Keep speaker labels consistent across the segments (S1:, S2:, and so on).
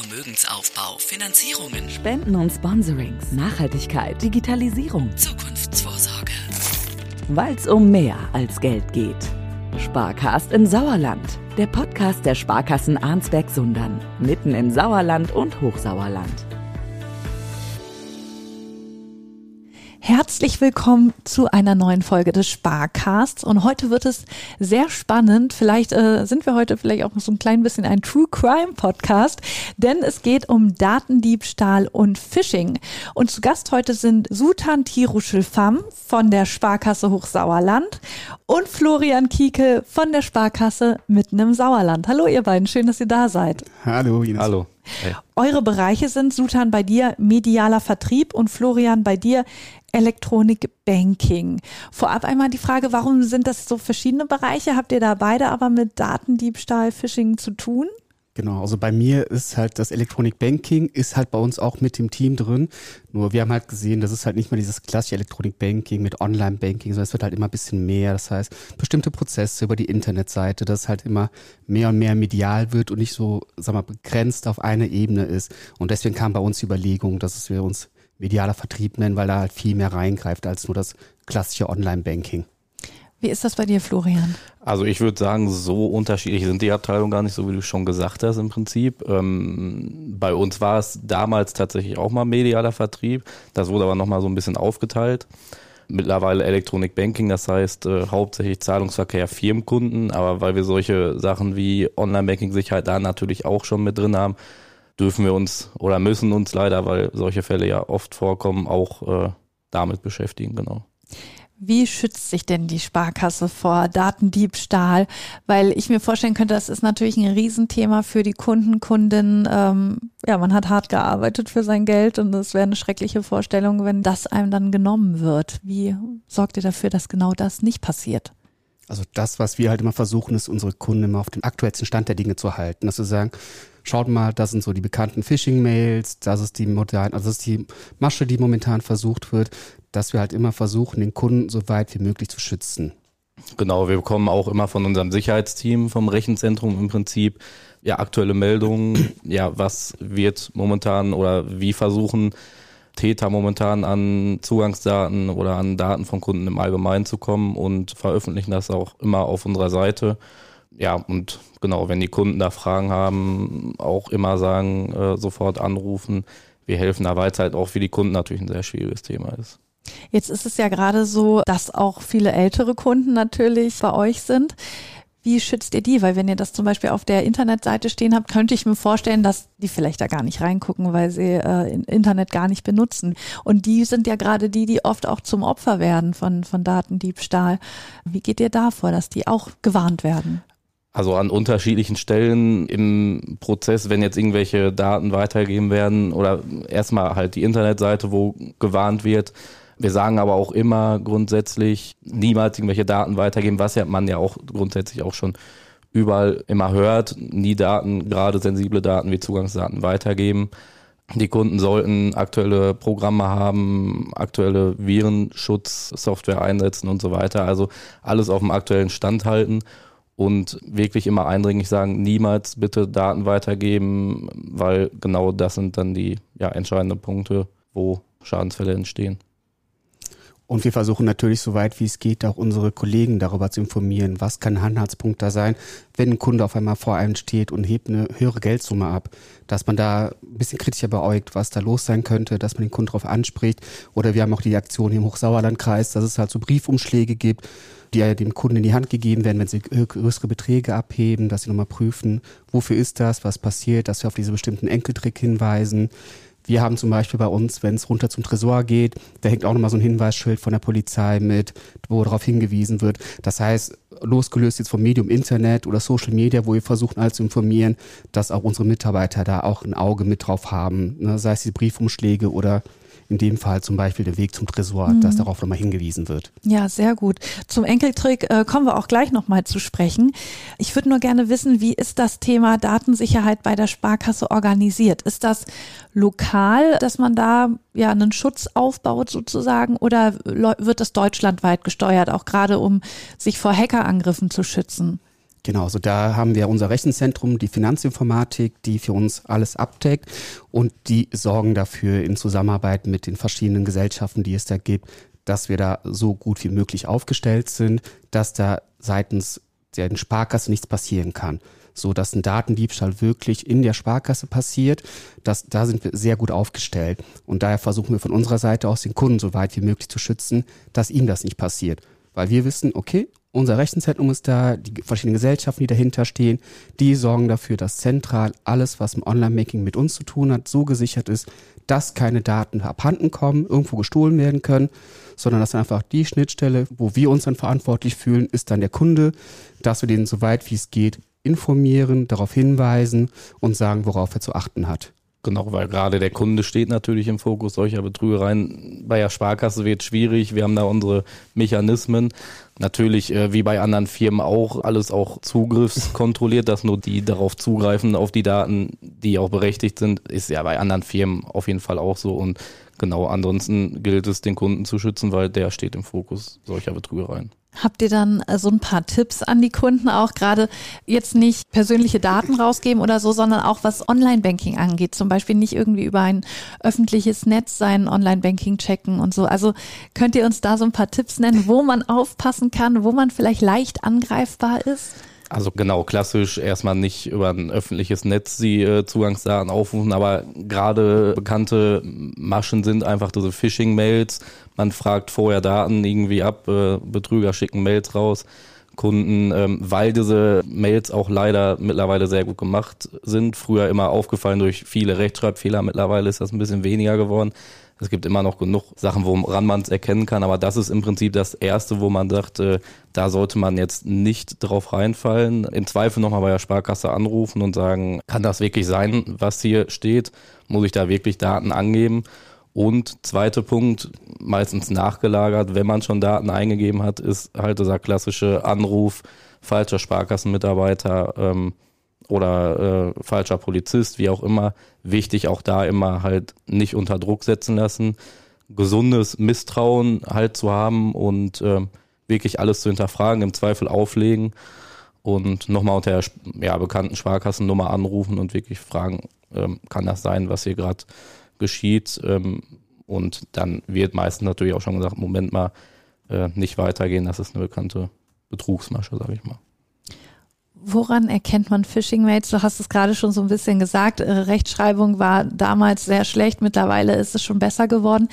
S1: Vermögensaufbau, Finanzierungen,
S2: Spenden und Sponsorings, Nachhaltigkeit, Digitalisierung,
S1: Zukunftsvorsorge.
S2: weil es um mehr als Geld geht. Sparcast im Sauerland, der Podcast der Sparkassen Arnsberg-Sundern, mitten im Sauerland und Hochsauerland.
S3: Herzlich willkommen zu einer neuen Folge des Sparcasts und heute wird es sehr spannend. Vielleicht äh, sind wir heute vielleicht auch so ein klein bisschen ein True Crime Podcast, denn es geht um Datendiebstahl und Phishing. Und zu Gast heute sind Sutan Tiruschel-Pham von der Sparkasse Hochsauerland und Florian Kieke von der Sparkasse mitten im Sauerland. Hallo ihr beiden, schön, dass ihr da seid.
S4: Hallo, Ines.
S5: Hallo.
S3: Eure Bereiche sind Sutan bei dir medialer Vertrieb und Florian bei dir Elektronik Banking. Vorab einmal die Frage, warum sind das so verschiedene Bereiche? Habt ihr da beide aber mit Datendiebstahl, Phishing zu tun?
S4: Genau, also bei mir ist halt das Electronic Banking ist halt bei uns auch mit dem Team drin. Nur wir haben halt gesehen, das ist halt nicht mehr dieses klassische Electronic Banking mit Online Banking, sondern es wird halt immer ein bisschen mehr. Das heißt, bestimmte Prozesse über die Internetseite, dass halt immer mehr und mehr medial wird und nicht so, sag mal, begrenzt auf eine Ebene ist. Und deswegen kam bei uns die Überlegung, dass wir uns medialer Vertrieb nennen, weil da halt viel mehr reingreift als nur das klassische Online Banking.
S3: Wie ist das bei dir, Florian?
S5: Also ich würde sagen, so unterschiedlich sind die Abteilungen gar nicht, so wie du schon gesagt hast im Prinzip. Ähm, bei uns war es damals tatsächlich auch mal medialer Vertrieb. Das wurde aber nochmal so ein bisschen aufgeteilt. Mittlerweile Electronic Banking, das heißt äh, hauptsächlich Zahlungsverkehr Firmenkunden, aber weil wir solche Sachen wie Online-Banking-Sicherheit da natürlich auch schon mit drin haben, dürfen wir uns oder müssen uns leider, weil solche Fälle ja oft vorkommen, auch äh, damit beschäftigen, genau.
S3: Wie schützt sich denn die Sparkasse vor Datendiebstahl? Weil ich mir vorstellen könnte, das ist natürlich ein Riesenthema für die Kunden, Kundinnen. Ähm, ja, man hat hart gearbeitet für sein Geld und es wäre eine schreckliche Vorstellung, wenn das einem dann genommen wird. Wie sorgt ihr dafür, dass genau das nicht passiert?
S4: Also das, was wir halt immer versuchen, ist unsere Kunden immer auf den aktuellsten Stand der Dinge zu halten. Dass wir sagen, schaut mal, das sind so die bekannten Phishing-Mails, das ist die modern, also das ist die Masche, die momentan versucht wird, dass wir halt immer versuchen, den Kunden so weit wie möglich zu schützen.
S5: Genau, wir bekommen auch immer von unserem Sicherheitsteam vom Rechenzentrum im Prinzip ja aktuelle Meldungen, ja, was wird momentan oder wie versuchen Täter momentan an Zugangsdaten oder an Daten von Kunden im Allgemeinen zu kommen und veröffentlichen das auch immer auf unserer Seite. Ja, und genau, wenn die Kunden da Fragen haben, auch immer sagen, äh, sofort anrufen. Wir helfen da, weil es halt auch für die Kunden natürlich ein sehr schwieriges Thema ist.
S3: Jetzt ist es ja gerade so, dass auch viele ältere Kunden natürlich bei euch sind. Wie schützt ihr die? Weil wenn ihr das zum Beispiel auf der Internetseite stehen habt, könnte ich mir vorstellen, dass die vielleicht da gar nicht reingucken, weil sie äh, Internet gar nicht benutzen. Und die sind ja gerade die, die oft auch zum Opfer werden von, von Datendiebstahl. Wie geht ihr da vor, dass die auch gewarnt werden?
S5: Also an unterschiedlichen Stellen im Prozess, wenn jetzt irgendwelche Daten weitergegeben werden oder erstmal halt die Internetseite, wo gewarnt wird, wir sagen aber auch immer grundsätzlich, niemals irgendwelche Daten weitergeben, was ja man ja auch grundsätzlich auch schon überall immer hört. Nie Daten, gerade sensible Daten wie Zugangsdaten weitergeben. Die Kunden sollten aktuelle Programme haben, aktuelle Virenschutzsoftware einsetzen und so weiter. Also alles auf dem aktuellen Stand halten und wirklich immer eindringlich sagen, niemals bitte Daten weitergeben, weil genau das sind dann die ja, entscheidenden Punkte, wo Schadensfälle entstehen.
S4: Und wir versuchen natürlich, soweit wie es geht, auch unsere Kollegen darüber zu informieren, was kann ein Anhaltspunkt da sein, wenn ein Kunde auf einmal vor einem steht und hebt eine höhere Geldsumme ab, dass man da ein bisschen kritischer beäugt, was da los sein könnte, dass man den Kunden darauf anspricht. Oder wir haben auch die Aktion hier im Hochsauerlandkreis, dass es halt so Briefumschläge gibt, die ja dem Kunden in die Hand gegeben werden, wenn sie größere Beträge abheben, dass sie nochmal prüfen, wofür ist das, was passiert, dass wir auf diese bestimmten Enkeltrick hinweisen. Wir haben zum Beispiel bei uns, wenn es runter zum Tresor geht, da hängt auch nochmal so ein Hinweisschild von der Polizei mit, wo darauf hingewiesen wird. Das heißt, losgelöst jetzt vom Medium Internet oder Social Media, wo wir versuchen halt zu informieren, dass auch unsere Mitarbeiter da auch ein Auge mit drauf haben. Ne? Sei es die Briefumschläge oder in dem Fall zum Beispiel der Weg zum Tresor, mhm. dass darauf nochmal hingewiesen wird.
S3: Ja, sehr gut. Zum Enkeltrick äh, kommen wir auch gleich nochmal zu sprechen. Ich würde nur gerne wissen, wie ist das Thema Datensicherheit bei der Sparkasse organisiert? Ist das lokal, dass man da ja einen Schutz aufbaut sozusagen oder wird das deutschlandweit gesteuert, auch gerade um sich vor Hackerangriffen zu schützen?
S4: Genau, also da haben wir unser Rechenzentrum, die Finanzinformatik, die für uns alles abdeckt und die sorgen dafür in Zusammenarbeit mit den verschiedenen Gesellschaften, die es da gibt, dass wir da so gut wie möglich aufgestellt sind, dass da seitens der Sparkasse nichts passieren kann. So dass ein Datendiebstahl wirklich in der Sparkasse passiert. Das, da sind wir sehr gut aufgestellt. Und daher versuchen wir von unserer Seite aus den Kunden so weit wie möglich zu schützen, dass ihm das nicht passiert. Weil wir wissen, okay, unser Rechenzentrum ist da, die verschiedenen Gesellschaften, die dahinter stehen, die sorgen dafür, dass zentral alles, was im Online-Banking mit uns zu tun hat, so gesichert ist, dass keine Daten abhanden kommen, irgendwo gestohlen werden können, sondern dass einfach die Schnittstelle, wo wir uns dann verantwortlich fühlen, ist dann der Kunde, dass wir den so weit wie es geht informieren, darauf hinweisen und sagen, worauf er zu achten hat.
S5: Genau, weil gerade der Kunde steht natürlich im Fokus solcher Betrügereien. Bei der Sparkasse wird schwierig. Wir haben da unsere Mechanismen. Natürlich, äh, wie bei anderen Firmen auch, alles auch zugriffskontrolliert, dass nur die darauf zugreifen, auf die Daten, die auch berechtigt sind, ist ja bei anderen Firmen auf jeden Fall auch so. Und genau, ansonsten gilt es, den Kunden zu schützen, weil der steht im Fokus solcher Betrügereien.
S3: Habt ihr dann äh, so ein paar Tipps an die Kunden auch gerade jetzt nicht persönliche Daten rausgeben oder so, sondern auch was Online-Banking angeht, zum Beispiel nicht irgendwie über ein öffentliches Netz sein Online-Banking checken und so. Also könnt ihr uns da so ein paar Tipps nennen, wo man aufpassen kann, wo man vielleicht leicht angreifbar ist?
S5: Also genau, klassisch erstmal nicht über ein öffentliches Netz die äh, Zugangsdaten aufrufen, aber gerade bekannte Maschen sind einfach diese Phishing-Mails. Man fragt vorher Daten irgendwie ab, äh, Betrüger schicken Mails raus, Kunden, ähm, weil diese Mails auch leider mittlerweile sehr gut gemacht sind. Früher immer aufgefallen durch viele Rechtschreibfehler, mittlerweile ist das ein bisschen weniger geworden. Es gibt immer noch genug Sachen, woran man es erkennen kann, aber das ist im Prinzip das Erste, wo man sagt, äh, da sollte man jetzt nicht drauf reinfallen. Im Zweifel nochmal bei der Sparkasse anrufen und sagen, kann das wirklich sein, was hier steht? Muss ich da wirklich Daten angeben? Und zweiter Punkt, meistens nachgelagert, wenn man schon Daten eingegeben hat, ist halt dieser klassische Anruf falscher Sparkassenmitarbeiter. Ähm, oder äh, falscher Polizist, wie auch immer. Wichtig auch da immer halt nicht unter Druck setzen lassen, gesundes Misstrauen halt zu haben und äh, wirklich alles zu hinterfragen, im Zweifel auflegen und nochmal unter der ja, bekannten Sparkassennummer anrufen und wirklich fragen, ähm, kann das sein, was hier gerade geschieht? Ähm, und dann wird meistens natürlich auch schon gesagt, Moment mal, äh, nicht weitergehen, das ist eine bekannte Betrugsmasche, sage ich mal.
S3: Woran erkennt man Phishing-Mails? Du hast es gerade schon so ein bisschen gesagt. Äh, Rechtschreibung war damals sehr schlecht. Mittlerweile ist es schon besser geworden.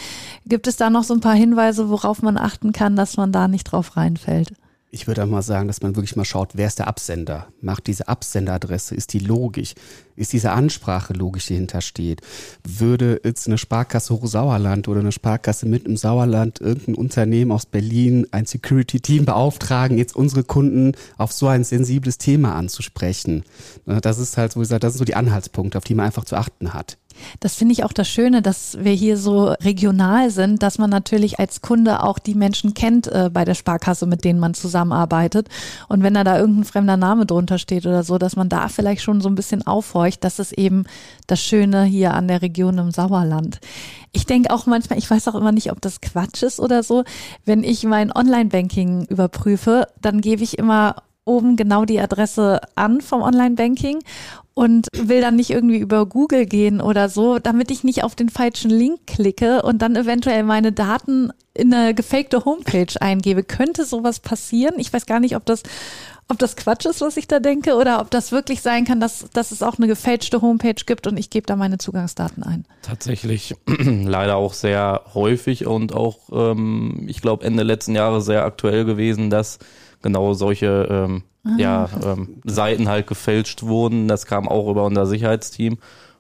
S3: Gibt es da noch so ein paar Hinweise, worauf man achten kann, dass man da nicht drauf reinfällt?
S4: Ich würde auch mal sagen, dass man wirklich mal schaut, wer ist der Absender? Macht diese Absenderadresse, ist die logisch? Ist diese Ansprache logisch, die hintersteht? Würde jetzt eine Sparkasse Hochsauerland oder eine Sparkasse mit im Sauerland irgendein Unternehmen aus Berlin ein Security-Team beauftragen, jetzt unsere Kunden auf so ein sensibles Thema anzusprechen? Das ist halt so, das sind so die Anhaltspunkte, auf die man einfach zu achten hat.
S3: Das finde ich auch das Schöne, dass wir hier so regional sind, dass man natürlich als Kunde auch die Menschen kennt äh, bei der Sparkasse, mit denen man zusammenarbeitet. Und wenn da da irgendein fremder Name drunter steht oder so, dass man da vielleicht schon so ein bisschen aufhorcht, das ist eben das Schöne hier an der Region im Sauerland. Ich denke auch manchmal, ich weiß auch immer nicht, ob das Quatsch ist oder so, wenn ich mein Online-Banking überprüfe, dann gebe ich immer oben genau die Adresse an vom Online-Banking und will dann nicht irgendwie über Google gehen oder so, damit ich nicht auf den falschen Link klicke und dann eventuell meine Daten in eine gefakte Homepage eingebe. Könnte sowas passieren? Ich weiß gar nicht, ob das ob das Quatsch ist, was ich da denke, oder ob das wirklich sein kann, dass, dass es auch eine gefälschte Homepage gibt und ich gebe da meine Zugangsdaten ein.
S5: Tatsächlich leider auch sehr häufig und auch, ähm, ich glaube, Ende letzten Jahres sehr aktuell gewesen, dass genau solche ähm, ja, ähm, Seiten halt gefälscht wurden. Das kam auch über unser Sicherheitsteam.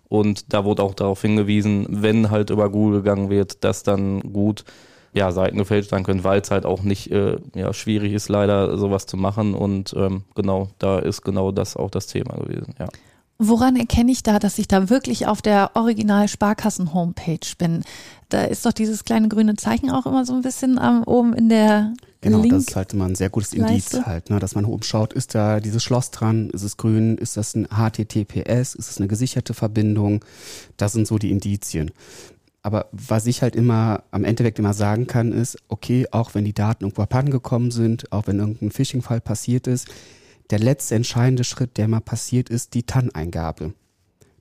S5: Und da wurde auch darauf hingewiesen, wenn halt über Google gegangen wird, dass dann gut ja, Seiten gefälscht sein können, weil es halt auch nicht äh, ja, schwierig ist, leider sowas zu machen. Und ähm, genau, da ist genau das auch das Thema gewesen, ja.
S3: Woran erkenne ich da, dass ich da wirklich auf der Original Sparkassen Homepage bin? Da ist doch dieses kleine grüne Zeichen auch immer so ein bisschen ähm, oben in der
S4: Genau,
S3: Link
S4: das ist halt immer ein sehr gutes Indiz
S3: Leiste.
S4: halt, ne, dass man oben schaut, ist da dieses Schloss dran, ist es grün, ist das ein HTTPS, ist es eine gesicherte Verbindung? Das sind so die Indizien. Aber was ich halt immer am Endeffekt immer sagen kann, ist, okay, auch wenn die Daten irgendwo abhandengekommen sind, auch wenn irgendein Phishing-Fall passiert ist, der letzte entscheidende Schritt, der mal passiert ist, die TAN-Eingabe.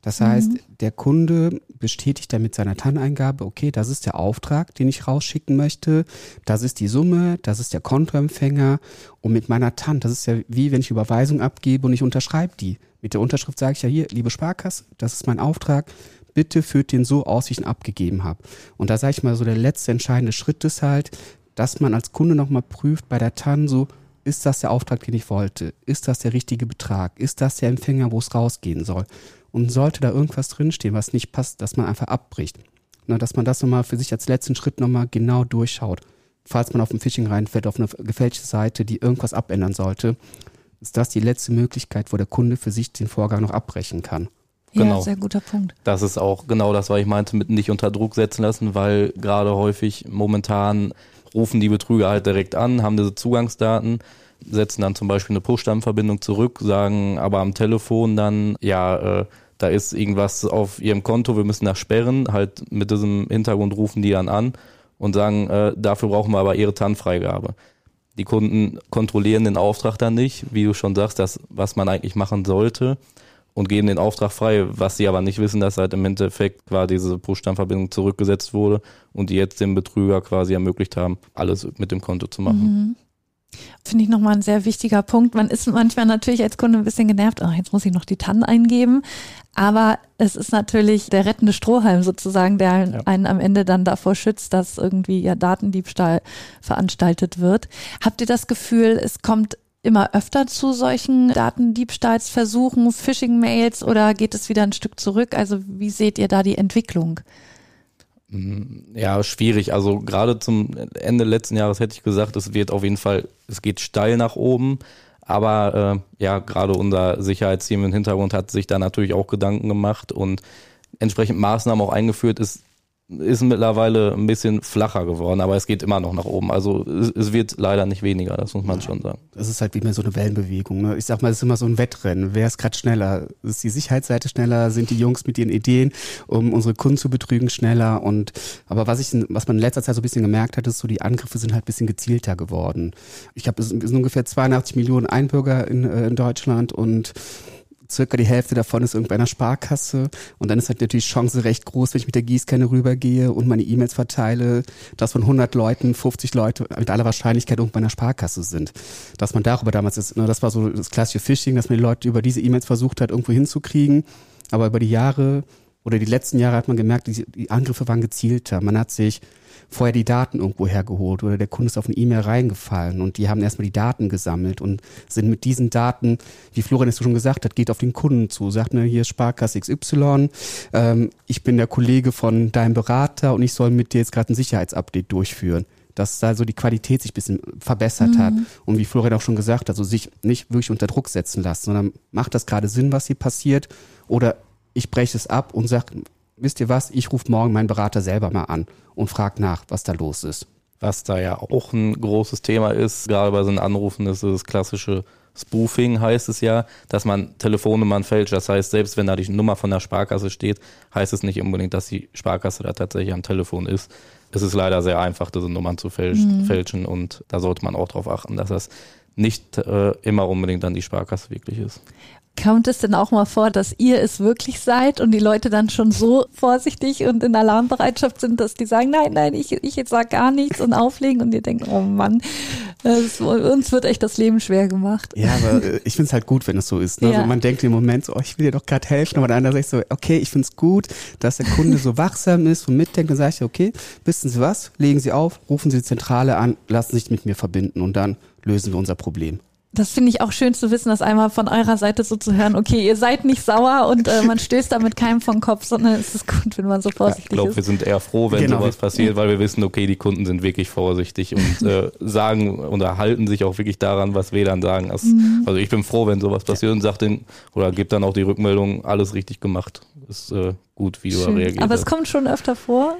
S4: Das heißt, mhm. der Kunde bestätigt dann mit seiner TAN-Eingabe, okay, das ist der Auftrag, den ich rausschicken möchte, das ist die Summe, das ist der Kontoempfänger und mit meiner TAN, das ist ja wie wenn ich Überweisung abgebe und ich unterschreibe die. Mit der Unterschrift sage ich ja hier, liebe Sparkasse, das ist mein Auftrag, bitte führt den so aus, wie ich ihn abgegeben habe. Und da sage ich mal so, der letzte entscheidende Schritt ist halt, dass man als Kunde nochmal prüft bei der TAN so, ist das der Auftrag, den ich wollte? Ist das der richtige Betrag? Ist das der Empfänger, wo es rausgehen soll? Und sollte da irgendwas drinstehen, was nicht passt, dass man einfach abbricht. Na, dass man das nochmal für sich als letzten Schritt nochmal genau durchschaut. Falls man auf ein Phishing reinfällt, auf eine gefälschte Seite, die irgendwas abändern sollte, ist das die letzte Möglichkeit, wo der Kunde für sich den Vorgang noch abbrechen kann.
S3: Ja, genau. sehr guter Punkt.
S5: Das ist auch genau das, was ich meinte, mit nicht unter Druck setzen lassen, weil gerade häufig momentan rufen die Betrüger halt direkt an, haben diese Zugangsdaten, setzen dann zum Beispiel eine Push-Verbindung zurück, sagen aber am Telefon dann, ja, äh, da ist irgendwas auf ihrem Konto, wir müssen das sperren. Halt mit diesem Hintergrund rufen die dann an und sagen, äh, dafür brauchen wir aber ihre TAN-Freigabe. Die Kunden kontrollieren den Auftrag dann nicht, wie du schon sagst, das, was man eigentlich machen sollte und geben den Auftrag frei, was sie aber nicht wissen, dass halt im Endeffekt quasi diese Push-Verbindung zurückgesetzt wurde und die jetzt dem Betrüger quasi ermöglicht haben, alles mit dem Konto zu machen.
S3: Mhm. Finde ich nochmal ein sehr wichtiger Punkt. Man ist manchmal natürlich als Kunde ein bisschen genervt, oh, jetzt muss ich noch die TAN eingeben. Aber es ist natürlich der rettende Strohhalm sozusagen, der ja. einen am Ende dann davor schützt, dass irgendwie ja Datendiebstahl veranstaltet wird. Habt ihr das Gefühl, es kommt immer öfter zu solchen Datendiebstahlsversuchen, Phishing-Mails oder geht es wieder ein Stück zurück? Also wie seht ihr da die Entwicklung?
S5: Mm, ja, schwierig. Also gerade zum Ende letzten Jahres hätte ich gesagt, es wird auf jeden Fall, es geht steil nach oben. Aber äh, ja, gerade unser Sicherheitsteam im Hintergrund hat sich da natürlich auch Gedanken gemacht und entsprechend Maßnahmen auch eingeführt. ist ist mittlerweile ein bisschen flacher geworden, aber es geht immer noch nach oben. Also es, es wird leider nicht weniger, das muss man ja, schon sagen.
S4: Das ist halt wie mehr so eine Wellenbewegung. Ne? Ich sag mal, es ist immer so ein Wettrennen. Wer ist gerade schneller? Ist die Sicherheitsseite schneller? Sind die Jungs mit ihren Ideen, um unsere Kunden zu betrügen, schneller? Und aber was ich, was man in letzter Zeit so ein bisschen gemerkt hat, ist so, die Angriffe sind halt ein bisschen gezielter geworden. Ich habe es sind ungefähr 82 Millionen Einbürger in, äh, in Deutschland und circa die Hälfte davon ist irgendwo einer Sparkasse und dann ist halt natürlich die Chance recht groß, wenn ich mit der Gießkanne rübergehe und meine E-Mails verteile, dass von 100 Leuten 50 Leute mit aller Wahrscheinlichkeit irgendwo einer Sparkasse sind. Dass man darüber damals ist, ne, das war so das klassische Phishing, dass man die Leute über diese E-Mails versucht hat, irgendwo hinzukriegen, aber über die Jahre oder die letzten Jahre hat man gemerkt, die, die Angriffe waren gezielter. Man hat sich vorher die Daten irgendwo hergeholt oder der Kunde ist auf eine E-Mail reingefallen und die haben erstmal die Daten gesammelt und sind mit diesen Daten, wie Florian es schon gesagt hat, geht auf den Kunden zu, sagt, ne, hier ist Sparkasse XY, ähm, ich bin der Kollege von deinem Berater und ich soll mit dir jetzt gerade ein Sicherheitsupdate durchführen dass da so die Qualität sich ein bisschen verbessert mhm. hat. Und wie Florian auch schon gesagt hat, also sich nicht wirklich unter Druck setzen lassen, sondern macht das gerade Sinn, was hier passiert? Oder ich breche es ab und sage, wisst ihr was, ich rufe morgen meinen Berater selber mal an und frage nach, was da los ist.
S5: Was da ja auch ein großes Thema ist, gerade bei so einem Anrufen, ist das klassische Spoofing heißt es ja, dass man Telefonnummern fälscht. Das heißt, selbst wenn da die Nummer von der Sparkasse steht, heißt es nicht unbedingt, dass die Sparkasse da tatsächlich am Telefon ist. Es ist leider sehr einfach, diese Nummern zu fälschen, mhm. fälschen und da sollte man auch darauf achten, dass das nicht äh, immer unbedingt dann die Sparkasse wirklich ist.
S3: Kommt es denn auch mal vor, dass ihr es wirklich seid und die Leute dann schon so vorsichtig und in Alarmbereitschaft sind, dass die sagen, nein, nein, ich, ich jetzt sag gar nichts und auflegen und ihr denkt, oh Mann, es, uns wird echt das Leben schwer gemacht.
S4: Ja, aber äh, ich finde es halt gut, wenn es so ist. Ne? Ja. Also man denkt im Moment so, oh, ich will dir doch gerade helfen, aber der andere sagt so, okay, ich finde es gut, dass der Kunde so wachsam ist und mitdenkt und sagt, okay, wissen Sie was, legen Sie auf, rufen Sie die Zentrale an, lassen sich mit mir verbinden und dann lösen wir unser Problem
S3: das finde ich auch schön zu wissen, das einmal von eurer Seite so zu hören, okay, ihr seid nicht sauer und äh, man stößt damit keinem vom Kopf, sondern es ist gut, wenn man so vorsichtig ja, ich
S5: glaub, ist. Ich glaube, wir sind eher froh, wenn genau. sowas passiert, weil wir wissen, okay, die Kunden sind wirklich vorsichtig und äh, sagen oder halten sich auch wirklich daran, was wir dann sagen. Also, mhm. also ich bin froh, wenn sowas passiert und sagt den, oder gibt dann auch die Rückmeldung, alles richtig gemacht. Ist äh, gut, wie du reagierst.
S3: Aber es kommt schon öfter vor.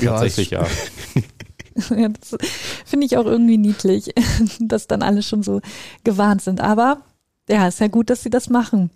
S5: Ja, Tatsächlich, ja.
S3: ja, das finde ich auch irgendwie niedlich, dass dann alle schon so gewarnt sind. Aber ja, ist ja gut, dass sie das machen.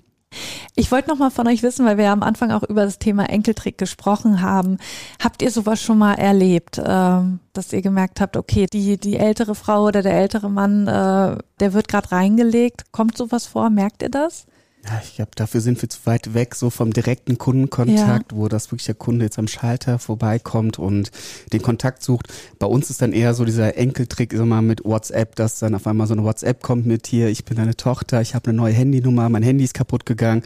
S3: Ich wollte noch mal von euch wissen, weil wir ja am Anfang auch über das Thema Enkeltrick gesprochen haben. Habt ihr sowas schon mal erlebt, ähm, dass ihr gemerkt habt, okay, die, die ältere Frau oder der ältere Mann, äh, der wird gerade reingelegt. Kommt sowas vor? Merkt ihr das?
S4: Ja, ich glaube, dafür sind wir zu weit weg, so vom direkten Kundenkontakt, ja. wo das wirklich der Kunde jetzt am Schalter vorbeikommt und den Kontakt sucht. Bei uns ist dann eher so dieser Enkeltrick immer mit WhatsApp, dass dann auf einmal so eine WhatsApp kommt mit hier, ich bin deine Tochter, ich habe eine neue Handynummer, mein Handy ist kaputt gegangen.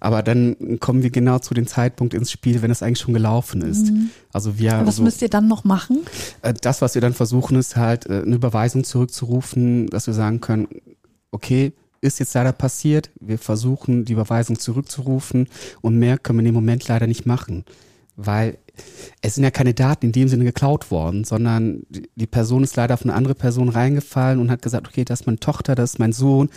S4: Aber dann kommen wir genau zu dem Zeitpunkt ins Spiel, wenn es eigentlich schon gelaufen ist. Mhm.
S3: Also wir. was so, müsst ihr dann noch machen?
S4: Äh, das, was wir dann versuchen, ist halt äh, eine Überweisung zurückzurufen, dass wir sagen können, okay, ist jetzt leider passiert. Wir versuchen, die Überweisung zurückzurufen und mehr können wir in dem Moment leider nicht machen, weil es sind ja keine Daten in dem Sinne geklaut worden, sondern die Person ist leider auf eine andere Person reingefallen und hat gesagt, okay, das ist meine Tochter, das ist mein Sohn.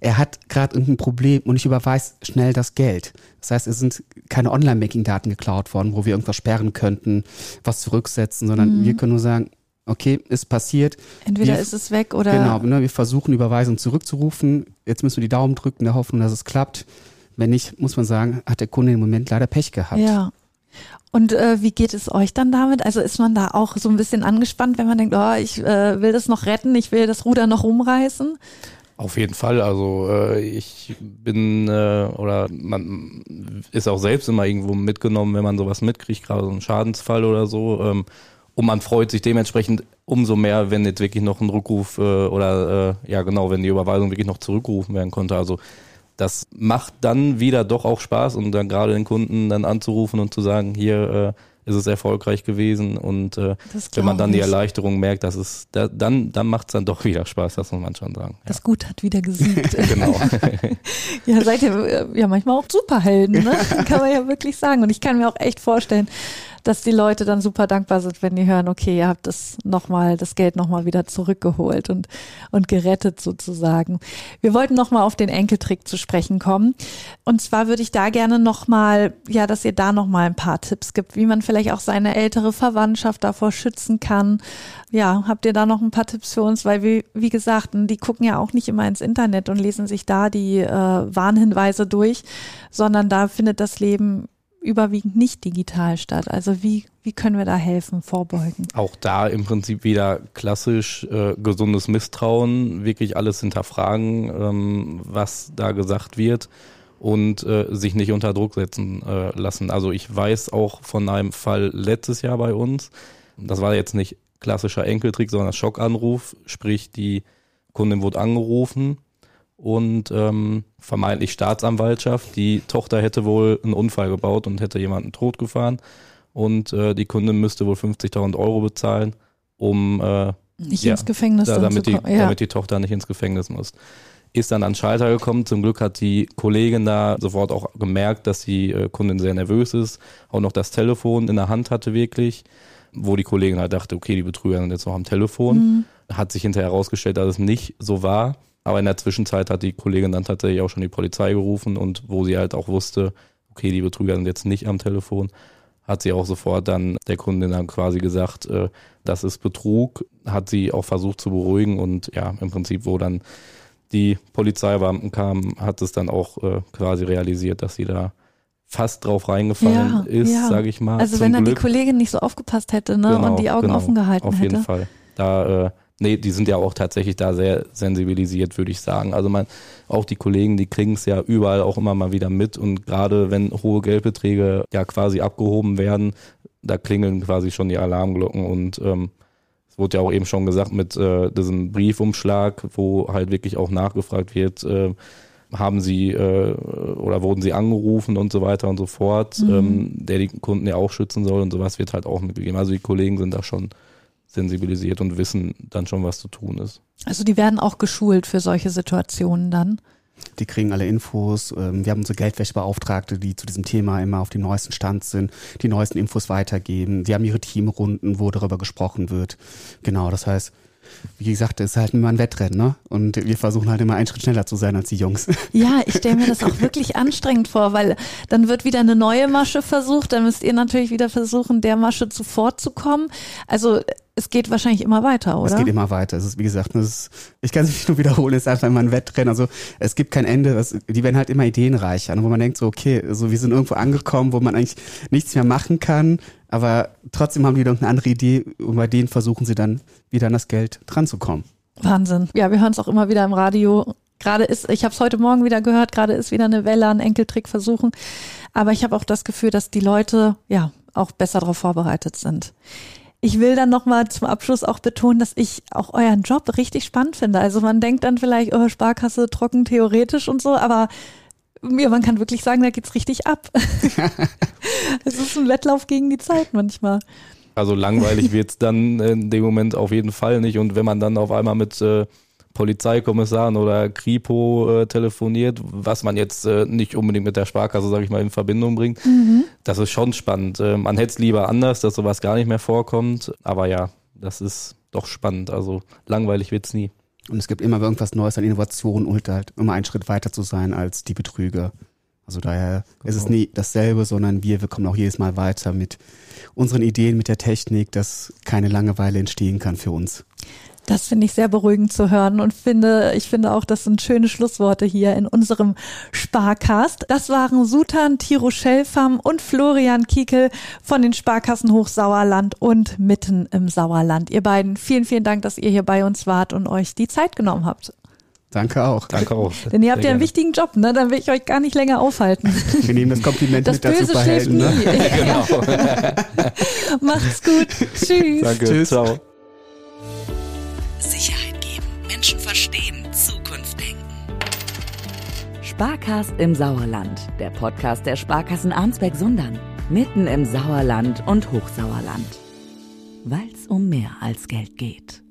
S4: Er hat gerade irgendein Problem und ich überweise schnell das Geld. Das heißt, es sind keine Online-Banking-Daten geklaut worden, wo wir irgendwas sperren könnten, was zurücksetzen, sondern mhm. wir können nur sagen, okay, ist passiert.
S3: Entweder wir, ist es weg oder.
S4: Genau, ne, wir versuchen Überweisung zurückzurufen. Jetzt müssen wir die Daumen drücken, in der Hoffnung, dass es klappt. Wenn nicht, muss man sagen, hat der Kunde im Moment leider Pech gehabt.
S3: Ja. Und äh, wie geht es euch dann damit? Also ist man da auch so ein bisschen angespannt, wenn man denkt, oh, ich äh, will das noch retten, ich will das Ruder noch rumreißen?
S5: Auf jeden Fall. Also äh, ich bin äh, oder man ist auch selbst immer irgendwo mitgenommen, wenn man sowas mitkriegt, gerade so ein Schadensfall oder so. Ähm, und man freut sich dementsprechend umso mehr, wenn jetzt wirklich noch ein Rückruf äh, oder äh, ja genau, wenn die Überweisung wirklich noch zurückgerufen werden konnte. Also das macht dann wieder doch auch Spaß und dann gerade den Kunden dann anzurufen und zu sagen, hier äh, ist es erfolgreich gewesen und äh, wenn man dann die Erleichterung merkt, dass es da, dann dann macht es dann doch wieder Spaß, das muss man schon sagen.
S3: Ja. Das Gut hat wieder gesiegt.
S5: genau.
S3: ja, seid ihr äh, ja manchmal auch Superhelden, ne? Kann man ja wirklich sagen und ich kann mir auch echt vorstellen, dass die Leute dann super dankbar sind, wenn die hören, okay, ihr habt das nochmal, das Geld nochmal wieder zurückgeholt und, und gerettet sozusagen. Wir wollten nochmal auf den Enkeltrick zu sprechen kommen. Und zwar würde ich da gerne nochmal, ja, dass ihr da nochmal ein paar Tipps gibt, wie man vielleicht auch seine ältere Verwandtschaft davor schützen kann. Ja, habt ihr da noch ein paar Tipps für uns? Weil wie, wie gesagt, die gucken ja auch nicht immer ins Internet und lesen sich da die äh, Warnhinweise durch, sondern da findet das Leben überwiegend nicht digital statt. Also wie, wie können wir da helfen, vorbeugen?
S5: Auch da im Prinzip wieder klassisch äh, gesundes Misstrauen, wirklich alles hinterfragen, ähm, was da gesagt wird und äh, sich nicht unter Druck setzen äh, lassen. Also ich weiß auch von einem Fall letztes Jahr bei uns, das war jetzt nicht klassischer Enkeltrick, sondern Schockanruf, sprich die Kundin wurde angerufen, und ähm, vermeintlich Staatsanwaltschaft. Die Tochter hätte wohl einen Unfall gebaut und hätte jemanden totgefahren und äh, die Kundin müsste wohl 50.000 Euro bezahlen, um äh,
S3: nicht ja, ins Gefängnis
S5: da, damit, die, ja. damit die Tochter nicht ins Gefängnis muss. Ist dann an Schalter gekommen. Zum Glück hat die Kollegin da sofort auch gemerkt, dass die äh, Kundin sehr nervös ist, auch noch das Telefon in der Hand hatte wirklich, wo die Kollegin halt dachte, okay, die Betrüger sind jetzt noch am Telefon. Mhm. Hat sich hinterher herausgestellt, dass es nicht so war. Aber in der Zwischenzeit hat die Kollegin dann tatsächlich auch schon die Polizei gerufen und wo sie halt auch wusste, okay, die Betrüger sind jetzt nicht am Telefon, hat sie auch sofort dann der Kundin dann quasi gesagt, äh, das ist Betrug, hat sie auch versucht zu beruhigen und ja, im Prinzip, wo dann die Polizeibeamten kamen, hat es dann auch äh, quasi realisiert, dass sie da fast drauf reingefallen ja, ist, ja. sage ich mal.
S3: Also wenn dann Glück. die Kollegin nicht so aufgepasst hätte ne, genau, und die Augen genau, offen gehalten hätte.
S5: Auf jeden Fall. Da äh, Nee, die sind ja auch tatsächlich da sehr sensibilisiert, würde ich sagen. Also man, auch die Kollegen, die kriegen es ja überall auch immer mal wieder mit und gerade wenn hohe Geldbeträge ja quasi abgehoben werden, da klingeln quasi schon die Alarmglocken und ähm, es wurde ja auch eben schon gesagt mit äh, diesem Briefumschlag, wo halt wirklich auch nachgefragt wird, äh, haben sie äh, oder wurden sie angerufen und so weiter und so fort, mhm. ähm, der die Kunden ja auch schützen soll und sowas wird halt auch mitgegeben. Also die Kollegen sind da schon sensibilisiert und wissen dann schon, was zu tun ist.
S3: Also die werden auch geschult für solche Situationen dann?
S4: Die kriegen alle Infos. Ähm, wir haben unsere Geldwäschebeauftragte, die zu diesem Thema immer auf dem neuesten Stand sind, die neuesten Infos weitergeben. Die haben ihre Teamrunden, wo darüber gesprochen wird. Genau, das heißt, wie gesagt, es ist halt immer ein Wettrennen, ne? Und wir versuchen halt immer einen Schritt schneller zu sein als die Jungs.
S3: Ja, ich stelle mir das auch wirklich anstrengend vor, weil dann wird wieder eine neue Masche versucht, dann müsst ihr natürlich wieder versuchen, der Masche zuvorzukommen. Also es geht wahrscheinlich immer weiter, oder?
S4: Es geht immer weiter. Es ist, wie gesagt, es ist, ich kann es nicht nur wiederholen, es ist einfach immer ein Wettrennen. Also es gibt kein Ende. Es, die werden halt immer ideenreicher. Und wo man denkt so, okay, so wir sind irgendwo angekommen, wo man eigentlich nichts mehr machen kann, aber trotzdem haben die irgendeine andere Idee und bei denen versuchen sie dann wieder an das Geld dran zu kommen.
S3: Wahnsinn. Ja, wir hören es auch immer wieder im Radio. Gerade ist, ich habe es heute Morgen wieder gehört, gerade ist wieder eine Welle an Enkeltrick versuchen. Aber ich habe auch das Gefühl, dass die Leute ja auch besser darauf vorbereitet sind. Ich will dann nochmal zum Abschluss auch betonen, dass ich auch euren Job richtig spannend finde. Also man denkt dann vielleicht, oh, Sparkasse trocken theoretisch und so, aber ja, man kann wirklich sagen, da geht's richtig ab. es ist ein Wettlauf gegen die Zeit manchmal.
S5: Also langweilig wird's dann in dem Moment auf jeden Fall nicht. Und wenn man dann auf einmal mit äh, Polizeikommissaren oder Kripo äh, telefoniert, was man jetzt äh, nicht unbedingt mit der Sparkasse, sage ich mal, in Verbindung bringt. Mhm. Das ist schon spannend. Äh, man hätte es lieber anders, dass sowas gar nicht mehr vorkommt. Aber ja, das ist doch spannend. Also langweilig wird's nie.
S4: Und es gibt immer irgendwas Neues an Innovationen und halt immer einen Schritt weiter zu sein als die Betrüger. Also daher genau. ist es genau. nie dasselbe, sondern wir, wir kommen auch jedes Mal weiter mit unseren Ideen, mit der Technik, dass keine Langeweile entstehen kann für uns.
S3: Das finde ich sehr beruhigend zu hören und finde, ich finde auch, das sind schöne Schlussworte hier in unserem Sparcast. Das waren Sutan Tiro Schellfam und Florian Kiekel von den Sparkassen Hochsauerland und mitten im Sauerland. Ihr beiden, vielen, vielen Dank, dass ihr hier bei uns wart und euch die Zeit genommen habt.
S4: Danke auch.
S5: Danke auch.
S3: Denn ihr habt ja einen wichtigen Job, ne? Dann will ich euch gar nicht länger aufhalten.
S4: Wir nehmen das Kompliment das mit dazu verhelden. Ne?
S3: genau. Macht's gut. Tschüss.
S5: Danke. Tschüss. Ciao.
S1: Menschen verstehen, Zukunft denken.
S2: Sparkast im Sauerland, der Podcast der Sparkassen Arnsberg-Sundern. Mitten im Sauerland und Hochsauerland. Weil's um mehr als Geld geht.